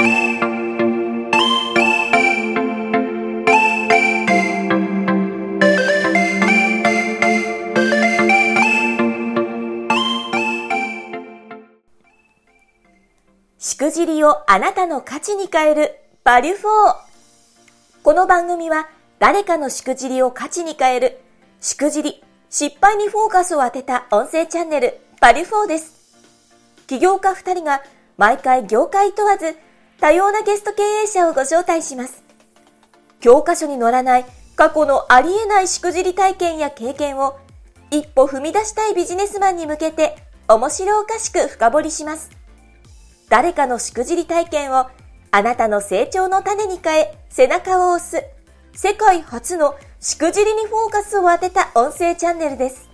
しくじりをあなたの価値に変えるバリュフォー。この番組は誰かのしくじりを価値に変えるしくじり、失敗にフォーカスを当てた音声チャンネルバリュフォーです。起業家二人が毎回業界問わず多様なゲスト経営者をご招待します。教科書に載らない過去のありえないしくじり体験や経験を一歩踏み出したいビジネスマンに向けて面白おかしく深掘りします。誰かのしくじり体験をあなたの成長の種に変え背中を押す世界初のしくじりにフォーカスを当てた音声チャンネルです。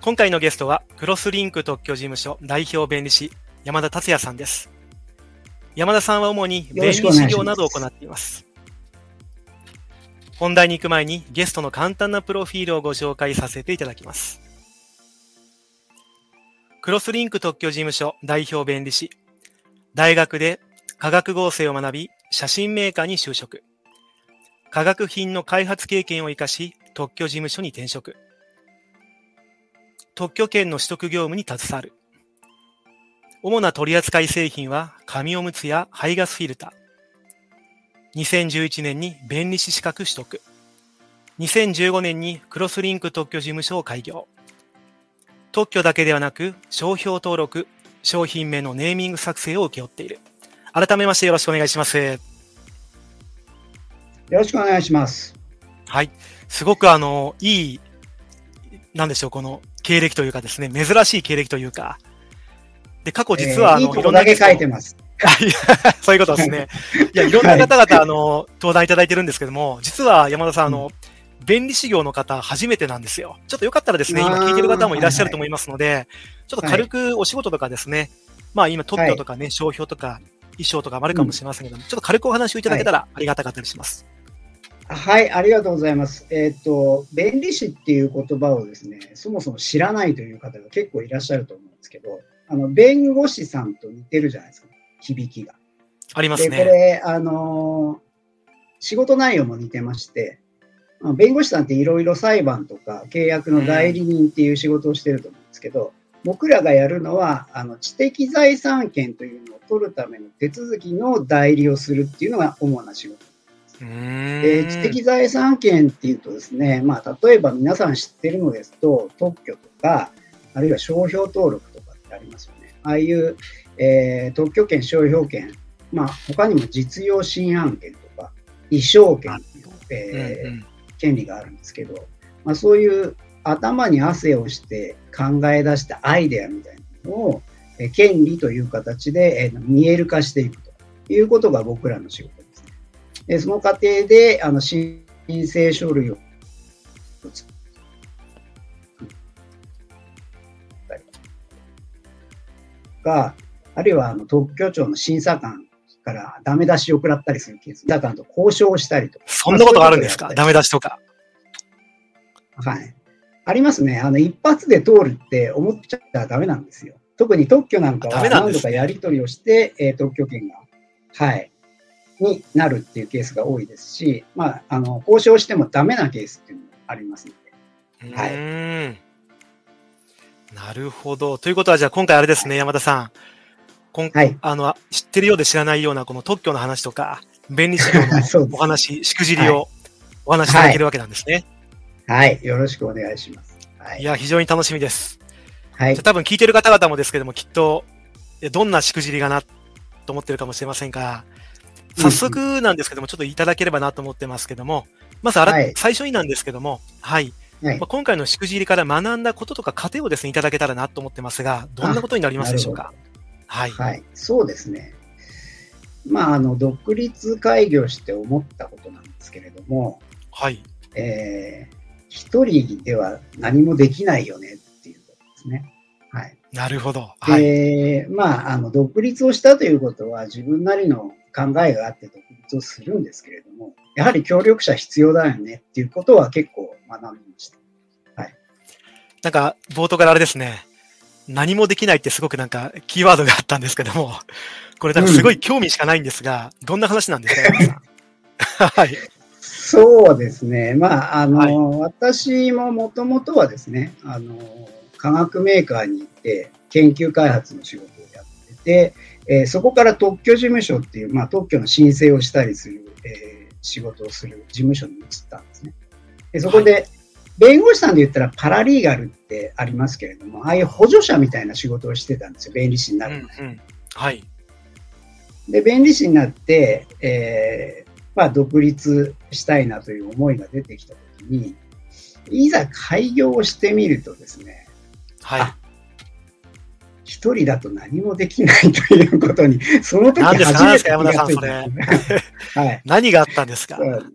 今回のゲストはクロスリンク特許事務所代表弁理士山田達也さんです。山田さんは主に弁理士業などを行っています。本題に行く前にゲストの簡単なプロフィールをご紹介させていただきます。クロスリンク特許事務所代表弁理士。大学で化学合成を学び、写真メーカーに就職。化学品の開発経験を活かし、特許事務所に転職。特許権の取得業務に携わる。主な取扱製品は紙おむつや排ガスフィルター。2011年に弁理士資格取得。2015年にクロスリンク特許事務所を開業。特許だけではなく、商標登録、商品名のネーミング作成を請け負っている。改めましてよろしくお願いします。よろしくお願いします。はい。すごくあの、いい、なんでしょう、この経歴というかですね、珍しい経歴というか。で、過去実は、あの、いいろんなだけ書いてます。そういうことですね。いや、いろんな方々、あの、登壇いただいてるんですけども、実は山田さん、あの、うん弁理士業の方、初めてなんですよ。ちょっとよかったらですね、今聞いてる方もいらっしゃると思いますので、ちょっと軽くお仕事とかですね、まあ今特許とかね、商標とか衣装とかもあるかもしれませんけども、ちょっと軽くお話をいただけたらありがたかったりします。はい、ありがとうございます。えっ、と、弁理士っていう言葉をですね、そもそも知らないという方が結構いらっしゃると思うんですけど、あの、弁護士さんと似てるじゃないですか、響きが。ありますね。で、これ、あのー、仕事内容も似てまして、まあ、弁護士さんっていろいろ裁判とか契約の代理人っていう仕事をしてると思うんですけど、僕らがやるのはあの知的財産権というのを取るための手続きの代理をするっていうのが主な仕事で知的財産権っていうとですね、まあ、例えば皆さん知ってるのですと特許とかあるいは商標登録とかってありますよねああいう、えー、特許権商標権、まあ、他にも実用新案権とか衣装権っていう、えーうんうん権利があるんですけど、まあ、そういう頭に汗をして考え出したアイデアみたいなのを、え権利という形で、え見える化していくということが僕らの仕事ですね。でその過程であの申請書類をが、あるいはあの特許庁の審査官からダメ出しを食らったりするケース、だからと交渉したりとか。そんなことあるんですか、ダメ出しとか。はい。ありますね。あの、一発で通るって思っちゃったらダメなんですよ。特に特許なんかは何度かやり取りをして、ね、えー、特許権が、はい、になるっていうケースが多いですし、まあ、あの、交渉してもダメなケースっていうのもありますので。はい。なるほど。ということは、じゃあ今回あれですね、はい、山田さん。はい、あの、知ってるようで知らないようなこの特許の話とか、便利事業の お話、しくじりをお話しいただけるわけなんですね、はい。はい。よろしくお願いします。はい、いや、非常に楽しみです。はい。じゃ多分聞いてる方々もですけども、きっと、どんなしくじりかなと思ってるかもしれませんが、早速なんですけども、ちょっといただければなと思ってますけども、まずあら、はい、最初になんですけども、はい。はい、まあ、今回のしくじりから学んだこととか過程をですね、いただけたらなと思ってますが、どんなことになりますでしょうか？はい、はい、そうですね。まあ、あの、独立開業して思ったことなんですけれども、はい。えー、一人では何もできないよねっていうことですね。はい。なるほど。はい。で、まあ、あの、独立をしたということは自分なりの考えがあって独立をするんですけれども、やはり協力者必要だよねっていうことは結構学びました。はい。なんか、冒頭からあれですね。何もできないってすごくなんかキーワードがあったんですけども、これ、だからすごい興味しかないんですが、どんな話なんですか。はい。そうですね。まあ、あの、はい私ももともとはですね、あの、化学メーカーに行って研究開発の仕事をやってて、えーそこから特許事務所っていう、まあ、特許の申請をしたりする、えー仕事をする事務所に移ったんですね。でそこで、弁護士さんで言ったらパラリーガルってありますけれども、ああいう補助者みたいな仕事をしてたんですよ、弁理士になうん。うん。はい。で、弁理士になって、えーまあ、独立したいなという思いが出てきたときに、いざ開業をしてみるとですね、はい。一人だと何もできないということに、その時初めて気何ですかがついたんですね。はい。何があったんですか？そう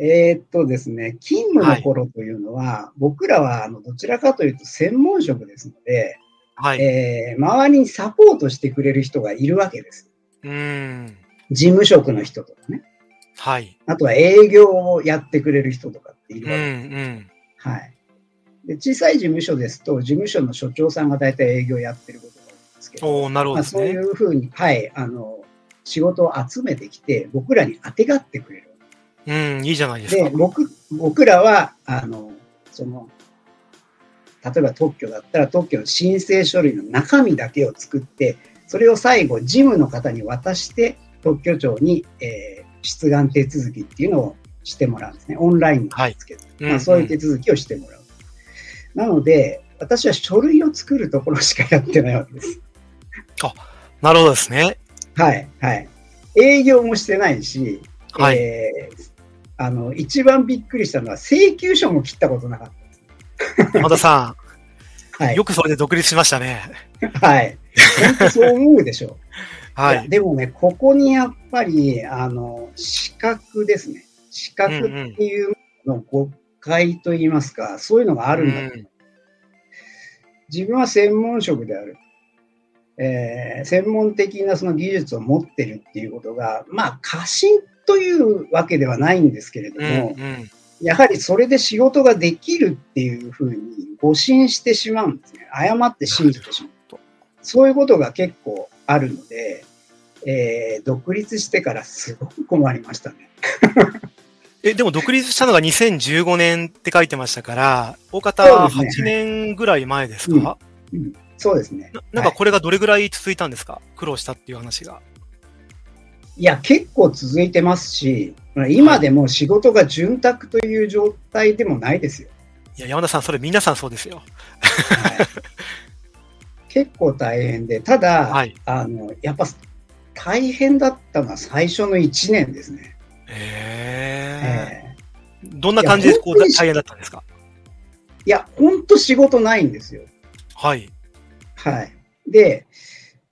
えーっとですね、勤務の頃というのは、僕らはあのどちらかというと専門職ですので、はい。えー周りにサポートしてくれる人がいるわけです。うーん。事務職の人とかね。はい。あとは営業をやってくれる人とかっているうんうわけです。ん。はい。で、小さい事務所ですと、事務所の所長さんが大体営業やってることが多いんですけど、おおなるほまあ、どですそういね。うふうに、はい、あの、仕事を集めてきて、僕らに当てがってくれる。うん、いいじゃないですで、か。僕、僕らは、あの、その、例えば特許だったら特許の申請書類の中身だけを作って、それを最後、事務の方に渡して、特許庁に、えー出願手続きっていうのをしてもらうんですね。オンラインなんですけど、うんまあ、そういう手続きをしてもらう。なので、私は書類を作るところしかやってないわけです。なるほどですね。はい、はい。営業もしてないし、はい。えーあの、一番びっくりしたのは請求書も切ったことなかったです。山田さん、はい。よくそれで独立しましたね。はい。本当そう思うでしょう。はい。やでもね、ここにやっぱり、あの、資格ですね。資格っていうの誤解といいますか、そういうのがあるんだう。うん自分は専門職である。えー専門的なその技術を持ってるっていうことが、まあ、過信というわけではないんですけれどうんも、うん。やはりそれで仕事ができるっていうふうに誤信してしまうんですね。誤って信じてしまうと。そういうことが結構あるので、えー独立してからすごく困りましたね。え、でも独立したのが2015年って書いてましたから、大方そうです8年ぐらい前ですか、そうですね。ななんかこれがどれぐらい続いたんですか？苦労したっていう話が。いや、結構続いてますし、まあ今でも仕事が潤沢という状態でもないですよ。いや、山田さん、それ皆さんそうですよ。はい結構大変で、ただ、はい。あの、やっぱ大変だったのは最初の1年ですね。えええどんな感じでこう大変だったんですか？いや、ほんと仕事ないんですよ。はい。はい。で、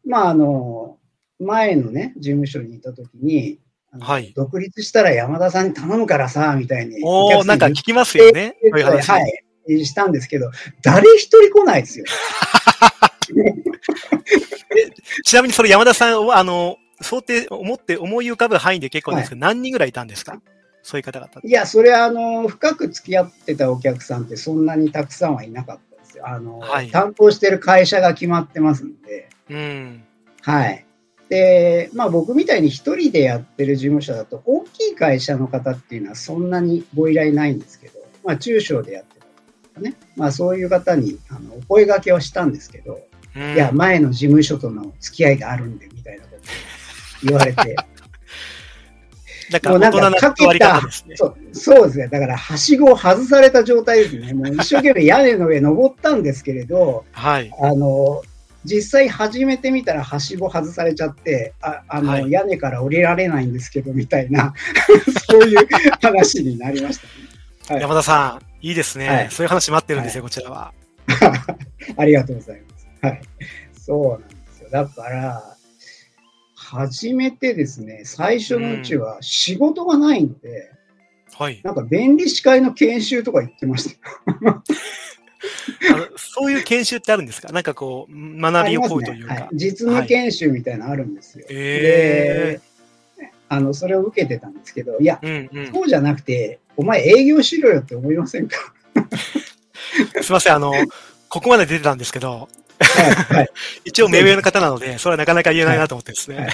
まあ、あの、前のね、事務所にいたときに、はい独立したら山田さんに頼むからさ、みたいに。おー、客さになんか聞きますよね。そうい。はい。したんですけど、誰一人来ないですよ。ちなみにそれ山田さんは、あの、想定、思って思い浮かぶ範囲で結構ですけど、何人ぐらいいたんですか？そういう方々。いや、それは、あの、深く付き合ってたお客さんってそんなにたくさんはいなかったですよ。あの、はい担当してる会社が決まってますんで、うん。はい。で、まあ僕みたいに一人でやってる事務所だと、大きい会社の方っていうのはそんなにご依頼ないんですけど、まあ中小でやってたね、まあそういう方にあのお声掛けをしたんですけど、うんいや、前の事務所との付き合いがあるんで、みたいなこ言われて、なんかもうなん大人なかかけ断りた方ですね。そうそうですね。だから、はしごを外された状態ですね。もう一生懸命屋根の上登ったんですけれど、はい。あの、実際始めてみたらはしご外されちゃって、ああの、はい屋根から降りられないんですけど、みたいな、そういう話になりました、はい山田さん、いいですね。はいそういう話待ってるんですよ、こちらは。ありがとうございます。はい。そうなんですよ。だから、初めてですね、最初のうちは仕事がないので、はい。なんか弁理士会の研修とか行ってました。あのそういう研修ってあるんですか？なんかこう、学びをこうというかねはい。実務研修みたいなのあるんですよ。えで、あの、それを受けてたんですけど、いや、うんうん。そうじゃなくて、お前営業しろよって思いませんか？すいません、あの、ここまで出てたんですけど、はいはい 一応目上の方なので、それはなかなか言えないなと思ってですね。はい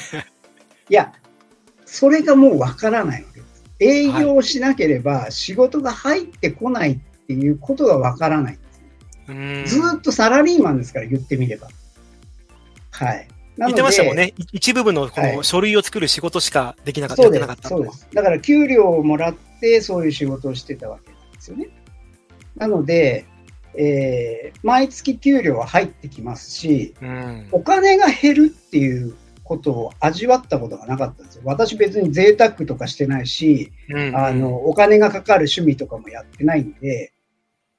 いや、それがもうわからないわけです。営業をしなければ仕事が入ってこないっていうことがわからないんです。うんずーっとサラリーマンですから、言ってみれば。はい。な言ってましたもんね。い一部分のこはいの書類を作る仕事しかできなかった、そうですやってなかったとそうです。だから給料をもらってそういう仕事をしてたわけなんですよね。なので、えー毎月給料は入ってきますし、うん。お金が減るっていうことを味わったことがなかったんですよ。私別に贅沢とかしてないし、うんあの、、お金がかかる趣味とかもやってないんで、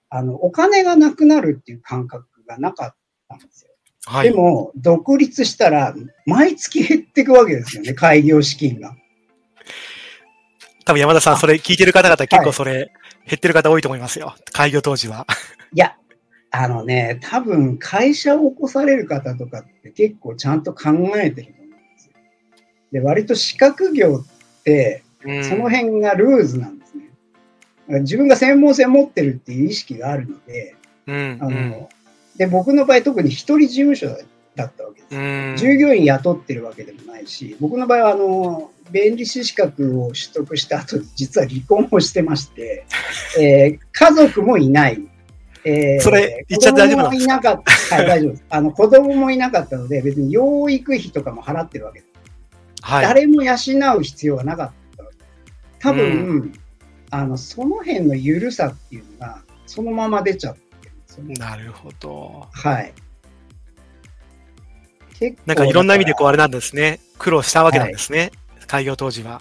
あの、お金がなくなるっていう感覚がなかったんですよ。はい。でも、独立したら、毎月減っていくわけですよね、開業資金が。多分山田さん、それ聞いてる方々結はい構それ減ってる方多いと思いますよ。開業当時は。いや、あのね、多分会社を起こされる方とかって結構ちゃんと考えてると思うんですよ。で、割と資格業って、うんその辺がルーズなんですね。だから自分が専門性持ってるっていう意識があるので、うん。あの、で、僕の場合特に一人事務所だったわけです。うん。従業員雇ってるわけでもないし、僕の場合は、あの、弁理士資格を取得した後、実は離婚をしてまして、えー家族もいない。えーそれ言っちゃって大丈夫な。はい、大丈夫です。あの、子供もいなかったので、別に養育費とかも払ってるわけです。はい。誰も養う必要はなかったです。多分、あの、その辺の緩さっていうのが、そのまま出ちゃってるんですよね。なるほど。はい。結構なんかいろんな意味でこうあれなんですね。苦労したわけなんですね。開業当時は。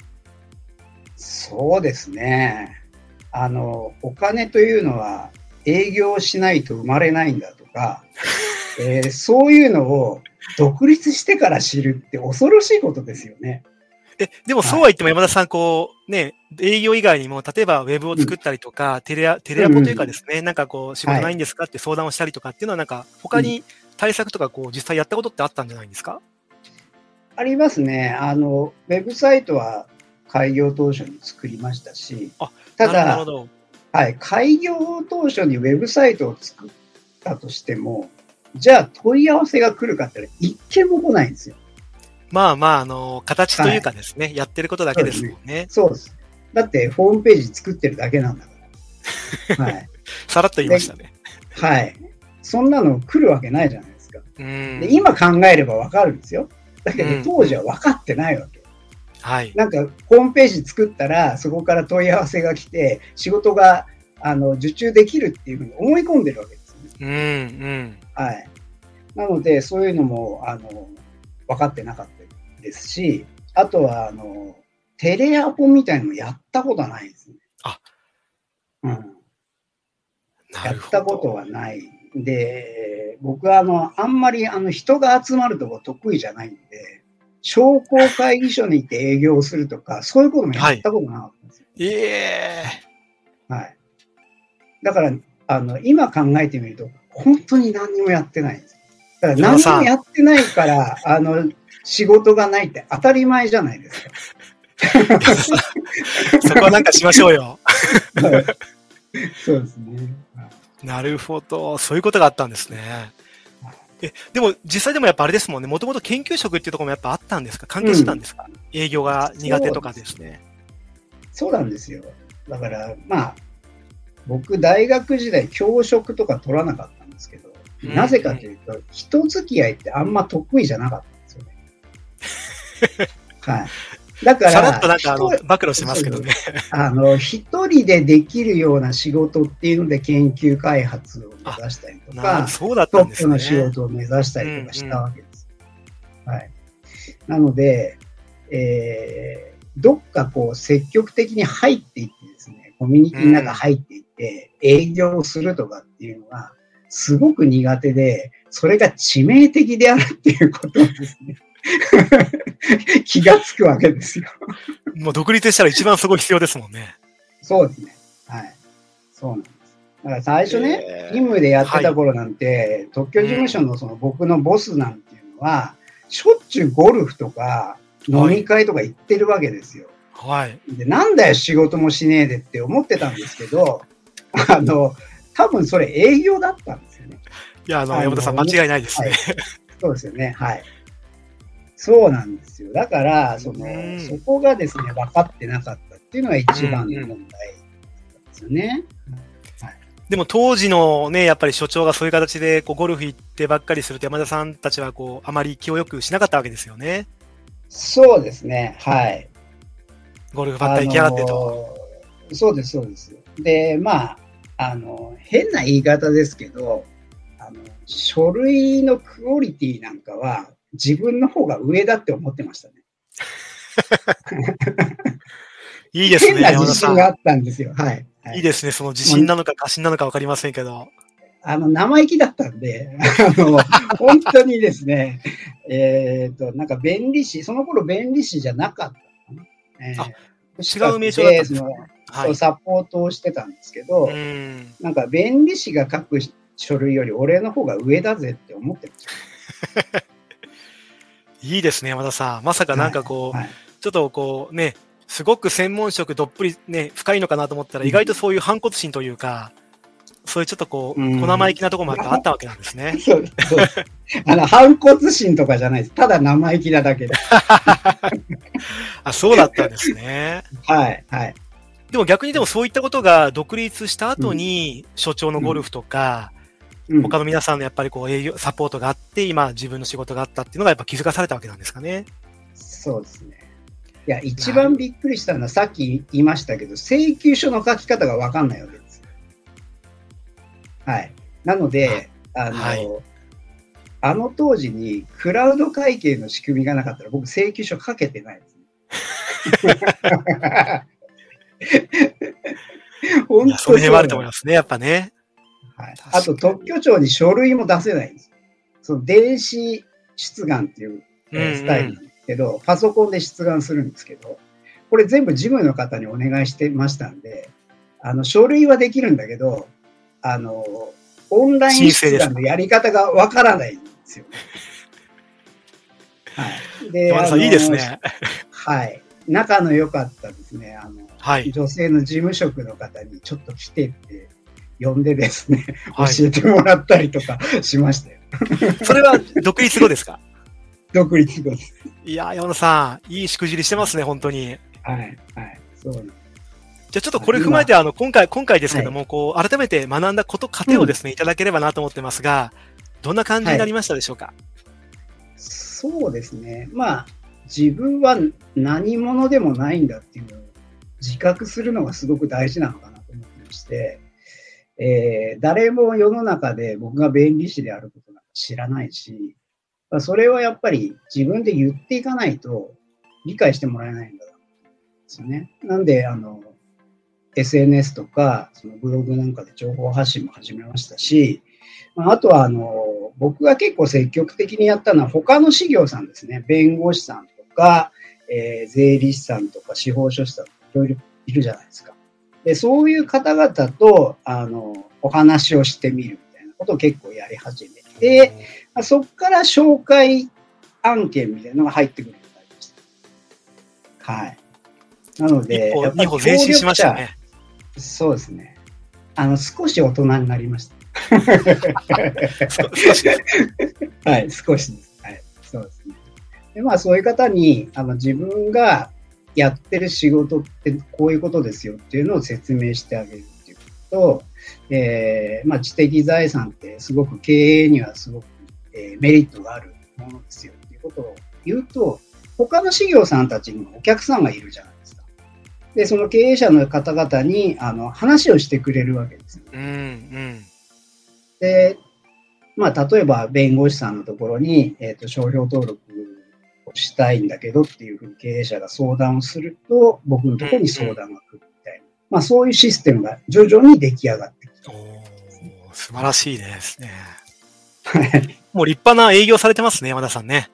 そうですね。あの、お金というのは営業しないと生まれないんだとか、えーそういうのを独立してから知るって恐ろしいことですよね。え、でもそうは言っても山田さん、こう、ね、営業以外にも、例えばウェブを作ったりとか、テレア、テレアポというかですね、なんかこう、仕事ないんですかって相談をしたりとかっていうのは、なんか、他に対策とか、こう、実際やったことってあったんじゃないんですか？ありますね。あの、ウェブサイトは開業当初に作りましたしあ、ただなるほ、ど。はい、開業当初にウェブサイトを作ったとしても、じゃあ問い合わせが来るかって一件も来ないんですよ。まあまあ、あの、形というかですね、やってることだけですもんね。そうです。だって、ホームページ作ってるだけなんだから。はい。さらっと言いましたね。はい。そんなの来るわけないじゃないですか。うんで。今考えればわかるんですよ。だけうんど、当時は分かってないわけ。はい。なんか、ホームページ作ったら、そこから問い合わせが来て、仕事が、あの、受注できるっていうふうに思い込んでるわけですよね。うん、うん。はい。なので、そういうのも、あの、分かってなかったですし、あとは、あの、テレアポみたいなのやったことないですね。あ。うん。なや。ったことはない。で、僕はあの、あんまりあの人が集まるとこ得意じゃないんで、商工会議所に行って営業をするとか、そういうこともやったことなかったんですよ。ええはい。だから、あの、今考えてみると、本当に何にもやってないんですよ。だから何にもやってないから、あの、仕事がないって当たり前じゃないですか。そこはなんかしましょうよ。はいそうですね。はいなるほど。そういうことがあったんですね。え、でも実際でもやっぱあれですもんね。もともと研究職っていうところもやっぱあったんですか？関係してたんですか、営業が苦手とかですね。そうなんですよ。だから、まあ、僕、大学時代、教職とか取らなかったんですけど、うんなぜかというと、人付き合いってあんま得意じゃなかったんですよね。はい。だから、さらっとなんかあの、人暴露してますけどね。あの、一人でできるような仕事っていうので研究開発を目指したりとなか、そうだっトッたんですね。プの仕事を目指したりとかしたわけです。はい。なので、えー、どっかこう積極的に入っていってですね、コミュニティの中入っていって、営業をするとかっていうのが、すごく苦手で、それが致命的であるっていうことをですね、気がつくわけですよ。もう独立したら一番そこ必要ですもんね。そうですね。はい。そうなんです。だから最初ね、えー勤務でやってた頃なんて、特許事務所のその僕のボスなんていうのは、しょっちゅうゴルフとか飲み会とか行ってるわけですよ。はい。で、なんだよ仕事もしねえでって思ってたんですけど、あの、多分それ営業だったんですよね。いや、あの、あの山田さん、間違いないですね。はいそうですよね。はい。そうなんですよ。だから、そのうん、そこがですね、分かってなかったっていうのが一番の問題ですよね。でも当時のね、やっぱり所長がそういう形でこうゴルフ行ってばっかりすると山田さんたちはこう、あまり気をよくしなかったわけですよね。そうですね。はい。ゴルフばっかり行きやがってと。そうです、そうです。で、まあ、あの、変な言い方ですけど、あの、書類のクオリティなんかは自分の方が上だって思ってましたね。いいですね、変な。自信があったんですよ。はい。はいいいですね、その自信なのか過信なのかわかりませんけど。あの、生意気だったんで、あの、本当にですね、えっ、と、なんか便利士、その頃便利士じゃなかったのかな。えーあ違う名称だったんですかそのはい。サポートをしてたんですけど、うん。なんか弁理士が書く書類より俺の方が上だぜって思ってましいいですね、山田さん。まさかた。なんかこう、はい、ちょっとこうね、すごく専門職どっぷりね、深いのかなと思ったら、うん意外とそういう反骨心というか、そういうちょっとこう、うん小生意気なところもあったわけなんですね。そうそうあの反骨心とかじゃないです。ただ生意気なだけで。あ、そうだったんですね。はい、はい。でも逆にでもそういったことが独立した後に、所長のゴルフとか、うん他の皆さんのやっぱりこう営業、サポートがあって、今自分の仕事があったっていうのがやっぱ気づかされたわけなんですかね。そうですね。いや、一番びっくりしたのは、さっき言いましたけど、請求書の書き方がわかんないわけです。はい。なので、あの、はいあの当時にクラウド会計の仕組みがなかったら、僕、請求書書けてないですね。本 いや、そはあると思いますね、やっぱね。はい、あと特許庁に書類も出せないんです。その電子出願っていうえースタイルなんですけど、パソコンで出願するんですけど、これ全部事務の方にお願いしてましたんで、あの書類はできるんだけど、あのオンライン出願のやり方がわからないんですよ。はい。で山田さん、あのいいですね。はい。仲の良かったですね、あの、はい。女性の事務職の方にちょっと来てって呼んでですね、はい。教えてもらったりとかしましたよ。それは独立後ですか？独立後です。いや、山田さん、いいしくじりしてますね、本当に。はい。はい。そうなんですじゃあちょっとこれ踏まえて、あの、今回、今回ですけども、こう、改めて学んだこと、過程をですね、いただければなと思ってますが、どんな感じになりましたでしょうか？そうですね。まあ、自分は何者でもないんだっていうのを自覚するのがすごく大事なのかなと思ってまして、えー誰も世の中で僕が弁理士であることなんか知らないし、それはやっぱり自分で言っていかないと理解してもらえないんだなですよね。なんで、あの、SNS とか、そのブログなんかで情報発信も始めましたし、ああとは、あの、僕が結構積極的にやったのは他の事業さんですね。弁護士さんとか、えー税理士さんとか司法書士さんとかいろいろいるじゃないですか。で、そういう方々と、あの、お話をしてみるみたいなことを結構やり始めて、まあそこから紹介案件みたいなのが入ってくるようになりました。はい。なので、前進しましたね。者。そうですね。あの、少し大人になりました。はい、少しです。はい、そうですね。で、まあ、そういう方に、あの、自分がやってる仕事ってこういうことですよっていうのを説明してあげるっていうことと、えーまあ、知的財産ってすごく経営にはすごく、えーメリットがあるものですよっていうことを言うと、他の事業さんたちにもお客さんがいるじゃないですか。で、その経営者の方々に、あの、話をしてくれるわけですよ。うん、うん。で、まあ、例えば弁護士さんのところに、えっ、と、商標登録をしたいんだけどっていうふうに経営者が相談をすると、僕のところに相談が来るみたいな。まあ、そういうシステムが徐々に出来上がってきた。おー素晴らしいですね。は いもう立派な営業されてますね、山田さんね。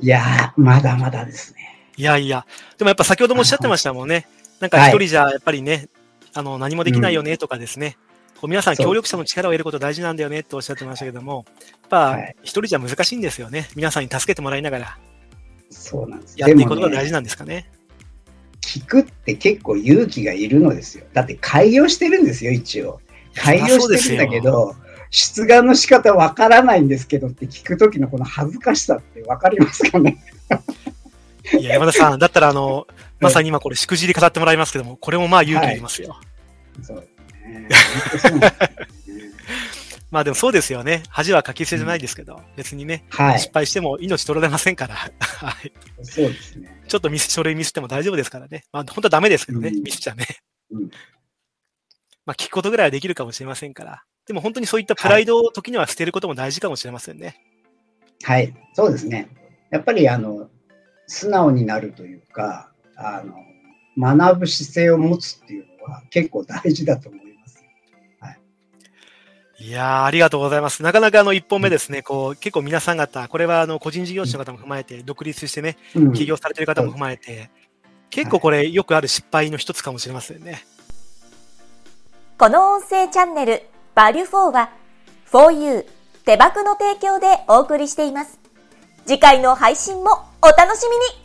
いやー、まだまだですね。いやいや。でもやっぱ先ほどもおっしゃってましたもんね。なんか一人じゃやっぱりね、あの、何もできないよねとかですね。こう皆さん協力者の力を得ること大事なんだよねっておっしゃってましたけども、やっぱはい一人じゃ難しいんですよね。皆さんに助けてもらいながらそうなんです。やっていくことが大事なんですかね？聞くって結構勇気がいるのですよ。だって開業してるんですよ、一応。開業してるんだけど、出願の仕方わからないんですけどって聞くときのこの恥ずかしさってわかりますかね？いや、山田さん、だったら、あの、まさに今これ、しくじり語ってもらいますけども、これもまあ勇気いりますよ。はい、そうですね。まあでもそうですよね。恥はかき捨てじゃないですけど、うん、別にね、はい、失敗しても命取られませんから。はい。そうですね。ちょっとミス、書類ミスっても大丈夫ですからね。まあ本当はダメですけどね、うん、ミスっちゃね。うん、まあ聞くことぐらいはできるかもしれませんから。でも本当にそういったプライドを時には捨てることも大事かもしれませんね。はい、そうですね。やっぱりあの、素直になるというか、あの、学ぶ姿勢を持つっていうのは結構大事だと思います。はい。いやー、ありがとうございます。なかなかあの一本目ですね、こう、結構皆さん方、これはあの個人事業者の方も踏まえて、独立してね、起業されてる方も踏まえて、結構これよくある失敗の一つかもしれませんね。この音声チャンネル、バリュフォーは、4U 手箱の提供でお送りしています。次回の配信もお楽しみに